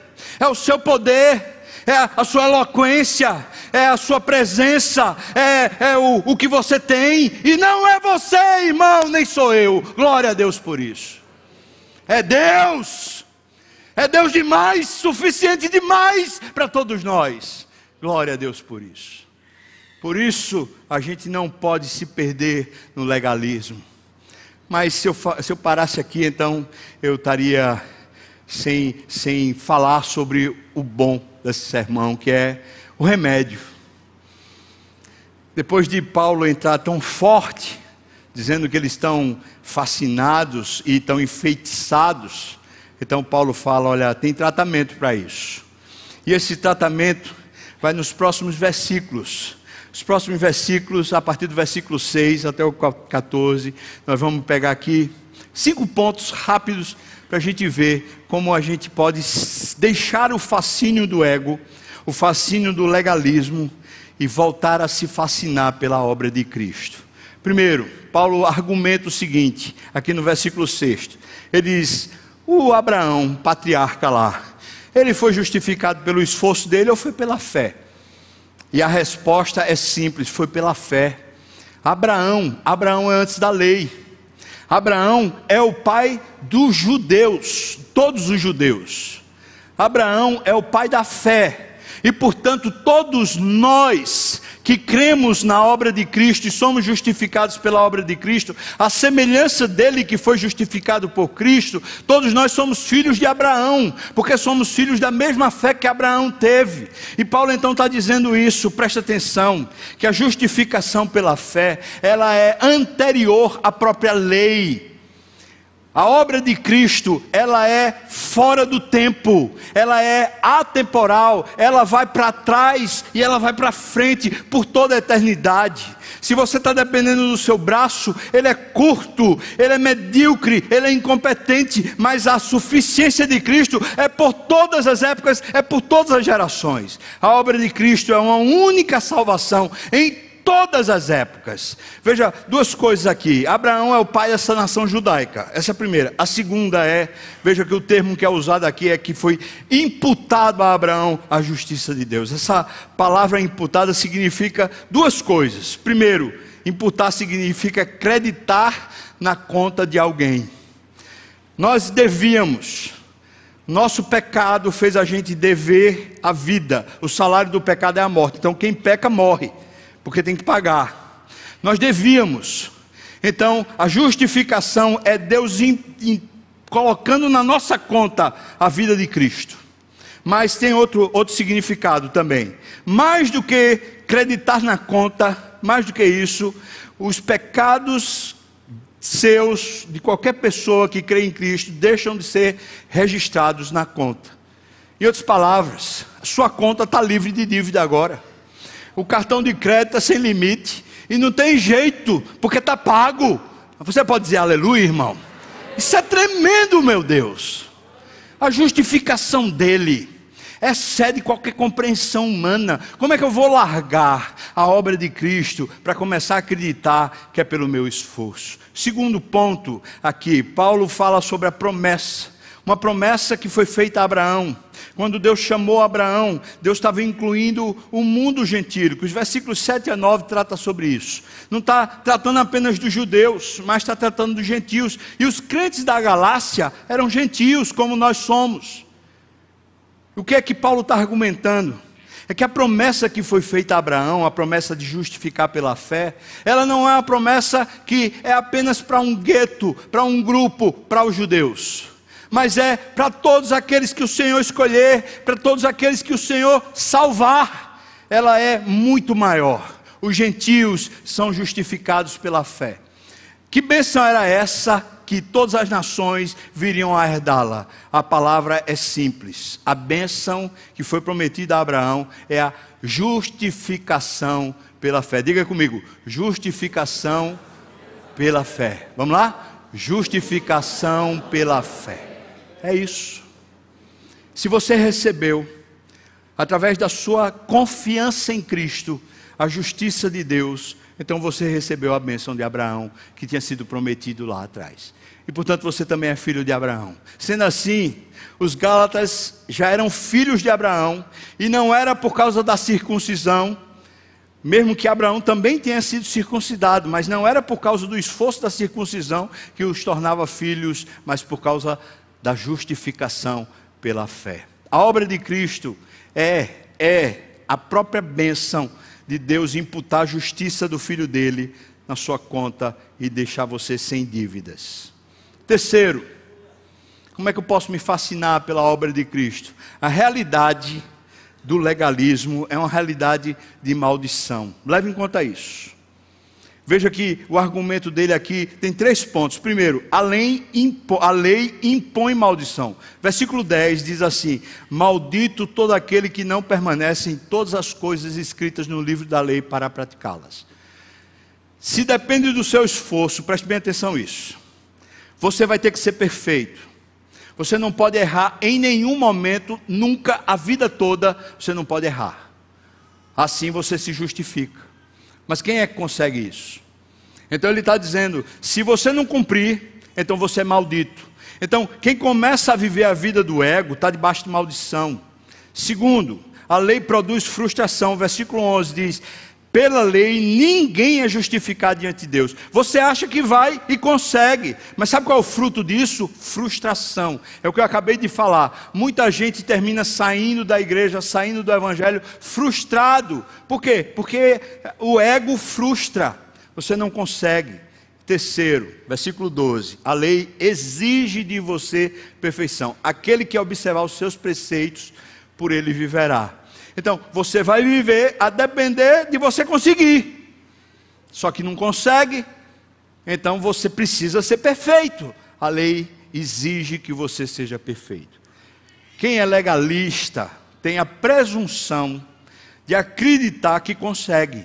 é o seu poder, é a sua eloquência, é a sua presença, é, é o, o que você tem, e não é você, irmão, nem sou eu, glória a Deus por isso, é Deus. É Deus demais, suficiente demais para todos nós. Glória a Deus por isso. Por isso, a gente não pode se perder no legalismo. Mas se eu, se eu parasse aqui, então eu estaria sem, sem falar sobre o bom desse sermão, que é o remédio. Depois de Paulo entrar tão forte, dizendo que eles estão fascinados e estão enfeitiçados, então Paulo fala: olha, tem tratamento para isso. E esse tratamento vai nos próximos versículos. Os próximos versículos, a partir do versículo 6 até o 14, nós vamos pegar aqui cinco pontos rápidos para a gente ver como a gente pode deixar o fascínio do ego, o fascínio do legalismo e voltar a se fascinar pela obra de Cristo. Primeiro, Paulo argumenta o seguinte, aqui no versículo 6. Ele diz: o Abraão, patriarca lá, ele foi justificado pelo esforço dele ou foi pela fé? E a resposta é simples: foi pela fé. Abraão, Abraão é antes da lei. Abraão é o pai dos judeus, todos os judeus. Abraão é o pai da fé. E portanto, todos nós que cremos na obra de Cristo e somos justificados pela obra de Cristo, a semelhança dele que foi justificado por Cristo, todos nós somos filhos de Abraão, porque somos filhos da mesma fé que Abraão teve. E Paulo então está dizendo isso, presta atenção, que a justificação pela fé, ela é anterior à própria lei. A obra de Cristo, ela é fora do tempo, ela é atemporal, ela vai para trás e ela vai para frente por toda a eternidade. Se você está dependendo do seu braço, ele é curto, ele é medíocre, ele é incompetente, mas a suficiência de Cristo é por todas as épocas, é por todas as gerações. A obra de Cristo é uma única salvação em todas as épocas. Veja, duas coisas aqui. Abraão é o pai dessa nação judaica. Essa é a primeira. A segunda é, veja que o termo que é usado aqui é que foi imputado a Abraão a justiça de Deus. Essa palavra imputada significa duas coisas. Primeiro, imputar significa acreditar na conta de alguém. Nós devíamos nosso pecado fez a gente dever a vida. O salário do pecado é a morte. Então quem peca morre, porque tem que pagar. Nós devíamos. Então a justificação é Deus in, in, colocando na nossa conta a vida de Cristo. Mas tem outro, outro significado também. Mais do que acreditar na conta, mais do que isso, os pecados seus, de qualquer pessoa que crê em Cristo, deixam de ser registrados na conta. Em outras palavras, sua conta está livre de dívida agora. O cartão de crédito está sem limite e não tem jeito, porque está pago. Você pode dizer aleluia, irmão? Isso é tremendo, meu Deus. A justificação dele excede qualquer compreensão humana. Como é que eu vou largar a obra de Cristo para começar a acreditar que é pelo meu esforço? Segundo ponto aqui, Paulo fala sobre a promessa. Uma promessa que foi feita a Abraão. Quando Deus chamou Abraão, Deus estava incluindo o mundo gentílico. Os versículos 7 a 9 tratam sobre isso. Não está tratando apenas dos judeus, mas está tratando dos gentios. E os crentes da Galácia eram gentios, como nós somos. O que é que Paulo está argumentando? É que a promessa que foi feita a Abraão, a promessa de justificar pela fé, ela não é uma promessa que é apenas para um gueto, para um grupo, para os judeus, mas é para todos aqueles que o Senhor escolher, para todos aqueles que o Senhor salvar. Ela é muito maior. Os gentios são justificados pela fé. Que bênção era essa que todas as nações viriam a herdá-la. A palavra é simples. A bênção que foi prometida a Abraão é a justificação pela fé. Diga comigo: justificação pela fé. Vamos lá? Justificação pela fé. É isso. Se você recebeu, através da sua confiança em Cristo, a justiça de Deus, então você recebeu a bênção de Abraão que tinha sido prometido lá atrás. E portanto você também é filho de Abraão. Sendo assim, os Gálatas já eram filhos de Abraão, e não era por causa da circuncisão, mesmo que Abraão também tenha sido circuncidado, mas não era por causa do esforço da circuncisão que os tornava filhos, mas por causa da justificação pela fé. A obra de Cristo é é a própria bênção de Deus imputar a justiça do filho dele na sua conta e deixar você sem dívidas. Terceiro, como é que eu posso me fascinar pela obra de Cristo? A realidade do legalismo é uma realidade de maldição. Leve em conta isso. Veja que o argumento dele aqui tem três pontos. Primeiro, a lei, impo, a lei impõe maldição. Versículo 10 diz assim: Maldito todo aquele que não permanece em todas as coisas escritas no livro da lei para praticá-las. Se depende do seu esforço, preste bem atenção nisso. Você vai ter que ser perfeito. Você não pode errar em nenhum momento, nunca, a vida toda, você não pode errar. Assim você se justifica. Mas quem é que consegue isso? Então ele está dizendo: se você não cumprir, então você é maldito. Então, quem começa a viver a vida do ego está debaixo de maldição. Segundo, a lei produz frustração. Versículo 11 diz: pela lei ninguém é justificado diante de Deus. Você acha que vai e consegue, mas sabe qual é o fruto disso? Frustração. É o que eu acabei de falar. Muita gente termina saindo da igreja, saindo do evangelho frustrado. Por quê? Porque o ego frustra. Você não consegue. Terceiro, versículo 12: a lei exige de você perfeição. Aquele que observar os seus preceitos, por ele viverá. Então, você vai viver a depender de você conseguir. Só que não consegue, então você precisa ser perfeito. A lei exige que você seja perfeito. Quem é legalista tem a presunção de acreditar que consegue,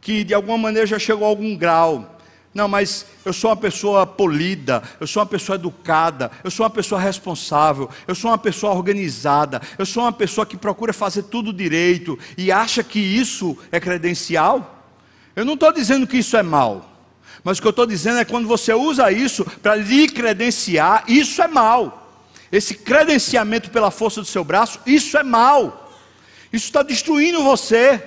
que de alguma maneira já chegou a algum grau. Não, mas eu sou uma pessoa polida, eu sou uma pessoa educada, eu sou uma pessoa responsável, eu sou uma pessoa organizada, eu sou uma pessoa que procura fazer tudo direito e acha que isso é credencial. Eu não estou dizendo que isso é mal, mas o que eu estou dizendo é quando você usa isso para lhe credenciar, isso é mal. Esse credenciamento pela força do seu braço, isso é mal. Isso está destruindo você.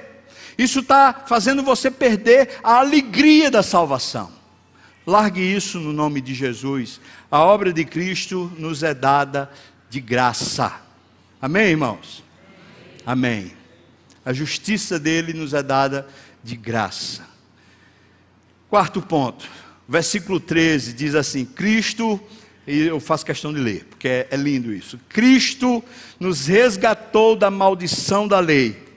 Isso está fazendo você perder a alegria da salvação. Largue isso no nome de Jesus. A obra de Cristo nos é dada de graça. Amém, irmãos? Amém. A justiça dele nos é dada de graça. Quarto ponto, versículo 13 diz assim: Cristo, e eu faço questão de ler, porque é, é lindo isso. Cristo nos resgatou da maldição da lei,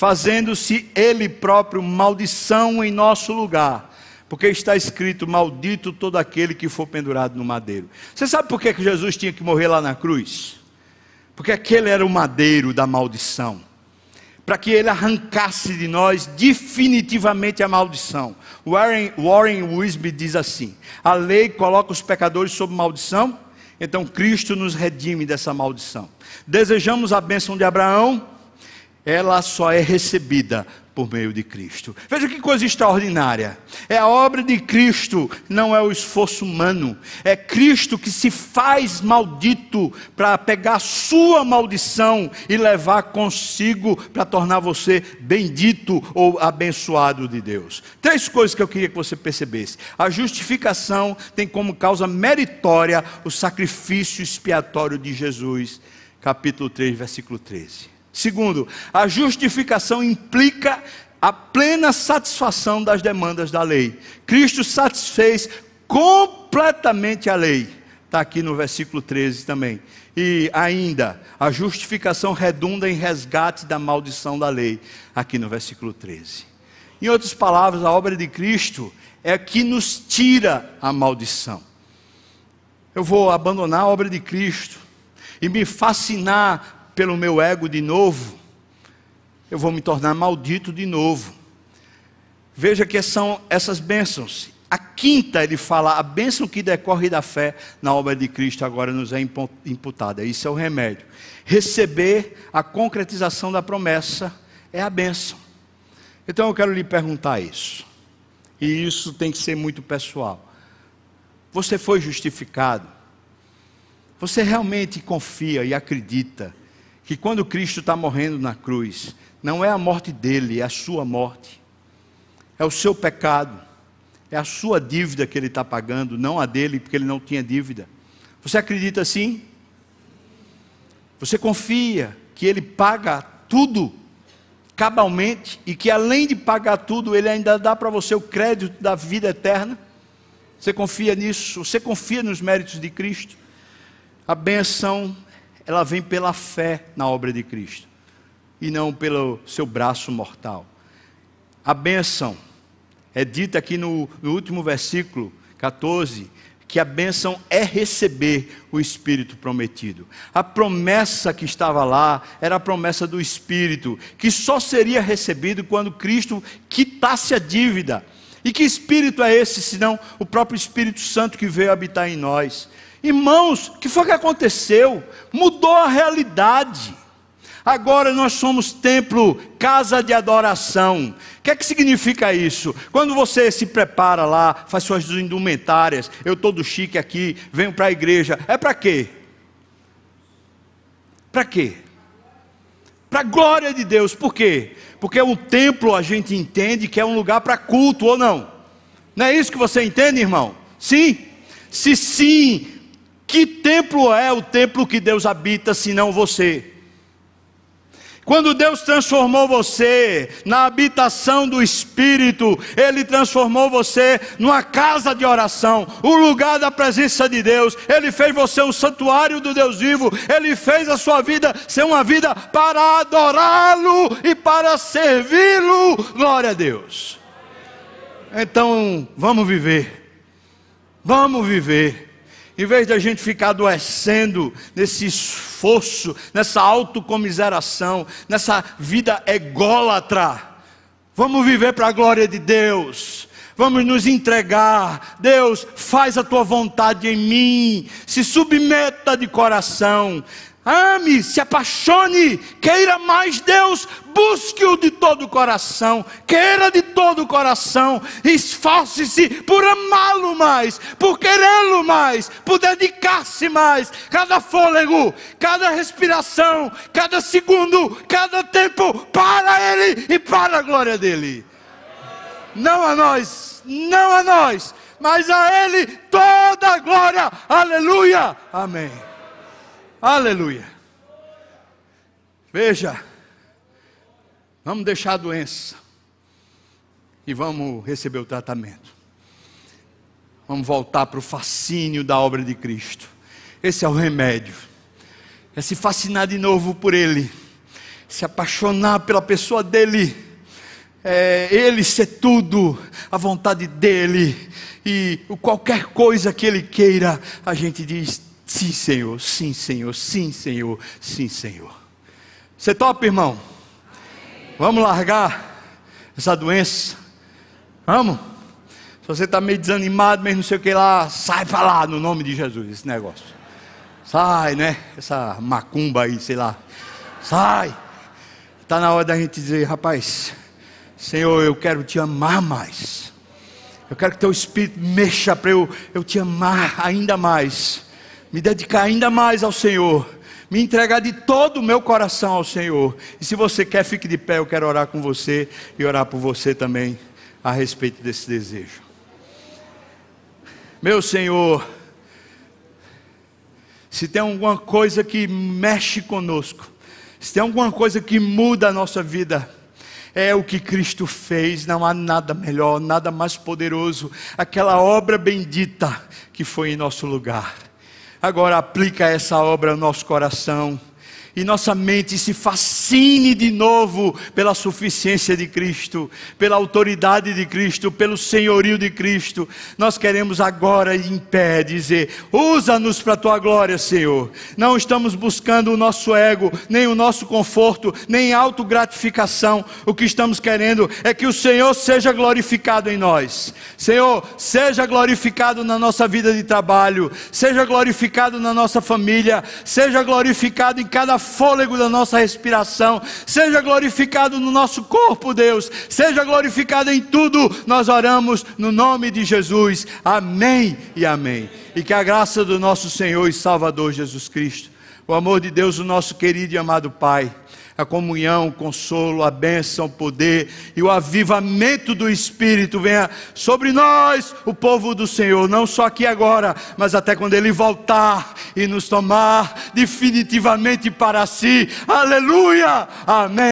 fazendo-se Ele próprio maldição em nosso lugar porque está escrito: Maldito todo aquele que for pendurado no madeiro. Você sabe por que Jesus tinha que morrer lá na cruz? Porque aquele era o madeiro da maldição. Para que ele arrancasse de nós definitivamente a maldição. Warren, Warren Wisby diz assim: a lei coloca os pecadores sob maldição, então Cristo nos redime dessa maldição. Desejamos a bênção de Abraão, ela só é recebida por meio de Cristo. Veja que coisa extraordinária. É a obra de Cristo, não é o esforço humano. É Cristo que se faz maldito para pegar sua maldição e levar consigo para tornar você bendito ou abençoado de Deus. Três coisas que eu queria que você percebesse. A justificação tem como causa meritória o sacrifício expiatório de Jesus, capítulo 3, versículo 13. Segundo, a justificação implica a plena satisfação das demandas da lei. Cristo satisfez completamente a lei. Está aqui no versículo 13 também. E ainda, a justificação redunda em resgate da maldição da lei. Aqui no versículo 13. Em outras palavras, a obra de Cristo é que nos tira a maldição. Eu vou abandonar a obra de Cristo e me fascinar pelo meu ego de novo, eu vou me tornar maldito de novo. Veja que são essas bênçãos. A quinta, ele fala, a bênção que decorre da fé na obra de Cristo agora nos é imputada. Isso é o remédio. Receber a concretização da promessa é a bênção. Então eu quero lhe perguntar isso. E isso tem que ser muito pessoal. Você foi justificado? Você realmente confia e acredita que quando Cristo está morrendo na cruz, não é a morte dele, é a sua morte, é o seu pecado, é a sua dívida que ele está pagando, não a dele, porque ele não tinha dívida. Você acredita assim? Você confia que ele paga tudo cabalmente e que além de pagar tudo, ele ainda dá para você o crédito da vida eterna? Você confia nisso? Você confia nos méritos de Cristo? A benção ela vem pela fé na obra de Cristo e não pelo seu braço mortal. A bênção é dita aqui no, no último versículo 14 que a bênção é receber o Espírito prometido. A promessa que estava lá era a promessa do Espírito, que só seria recebido quando Cristo quitasse a dívida. E que Espírito é esse, senão o próprio Espírito Santo que veio habitar em nós? Irmãos, o que foi que aconteceu? Mudou a realidade. Agora nós somos templo, casa de adoração. O que é que significa isso? Quando você se prepara lá, faz suas indumentárias, eu todo chique aqui, venho para a igreja, é para quê? Para quê? Para a glória de Deus. Por quê? Porque o templo a gente entende que é um lugar para culto ou não? Não é isso que você entende, irmão? Sim? Se sim, que templo é o templo que Deus habita, se não você? Quando Deus transformou você na habitação do Espírito, Ele transformou você numa casa de oração, o lugar da presença de Deus. Ele fez você um santuário do Deus vivo. Ele fez a sua vida ser uma vida para adorá-lo e para servi-lo. Glória a Deus. Então, vamos viver. Vamos viver em vez de a gente ficar adoecendo nesse esforço, nessa autocomiseração, nessa vida ególatra, vamos viver para a glória de Deus. vamos nos entregar. Deus, faz a tua vontade em mim, se submeta de coração. Ame, se apaixone, queira mais Deus, busque-o de todo o coração, queira de todo o coração, esforce-se por amá-lo mais, por querê-lo mais, por dedicar-se mais. Cada fôlego, cada respiração, cada segundo, cada tempo, para Ele e para a glória dEle. Não a nós, não a nós, mas a Ele toda a glória. Aleluia. Amém. Aleluia. Veja, vamos deixar a doença e vamos receber o tratamento. Vamos voltar para o fascínio da obra de Cristo. Esse é o remédio. É se fascinar de novo por Ele, se apaixonar pela pessoa dEle, é Ele ser tudo, a vontade dEle, e qualquer coisa que Ele queira, a gente diz: Sim, Senhor, sim, Senhor, sim, Senhor, sim, Senhor. Você topa, irmão? Vamos largar essa doença? Vamos? Se você está meio desanimado, mesmo não sei o que lá, sai para lá no nome de Jesus, esse negócio. Sai, né? Essa macumba aí, sei lá. Sai. Está na hora da gente dizer, rapaz, Senhor, eu quero te amar mais. Eu quero que teu espírito mexa para eu, eu te amar ainda mais me dedicar ainda mais ao Senhor, me entregar de todo o meu coração ao Senhor. E se você quer, fique de pé, eu quero orar com você e orar por você também a respeito desse desejo. Meu Senhor, se tem alguma coisa que mexe conosco, se tem alguma coisa que muda a nossa vida, é o que Cristo fez, não há nada melhor, nada mais poderoso, aquela obra bendita que foi em nosso lugar. Agora aplica essa obra ao nosso coração e nossa mente se fascine de novo pela suficiência de Cristo, pela autoridade de Cristo, pelo senhorio de Cristo. Nós queremos agora em pé dizer: usa-nos para a tua glória, Senhor. Não estamos buscando o nosso ego, nem o nosso conforto, nem autogratificação. O que estamos querendo é que o Senhor seja glorificado em nós. Senhor, seja glorificado na nossa vida de trabalho, seja glorificado na nossa família, seja glorificado em cada fôlego da nossa respiração, seja glorificado no nosso corpo, Deus, seja glorificado em tudo, nós oramos no nome de Jesus, amém e amém. E que a graça do nosso Senhor e Salvador Jesus Cristo, o amor de Deus, o nosso querido e amado Pai, a comunhão, o consolo, a bênção, o poder e o avivamento do Espírito venha sobre nós, o povo do Senhor, não só aqui agora, mas até quando Ele voltar e nos tomar definitivamente para si. Aleluia! Amém.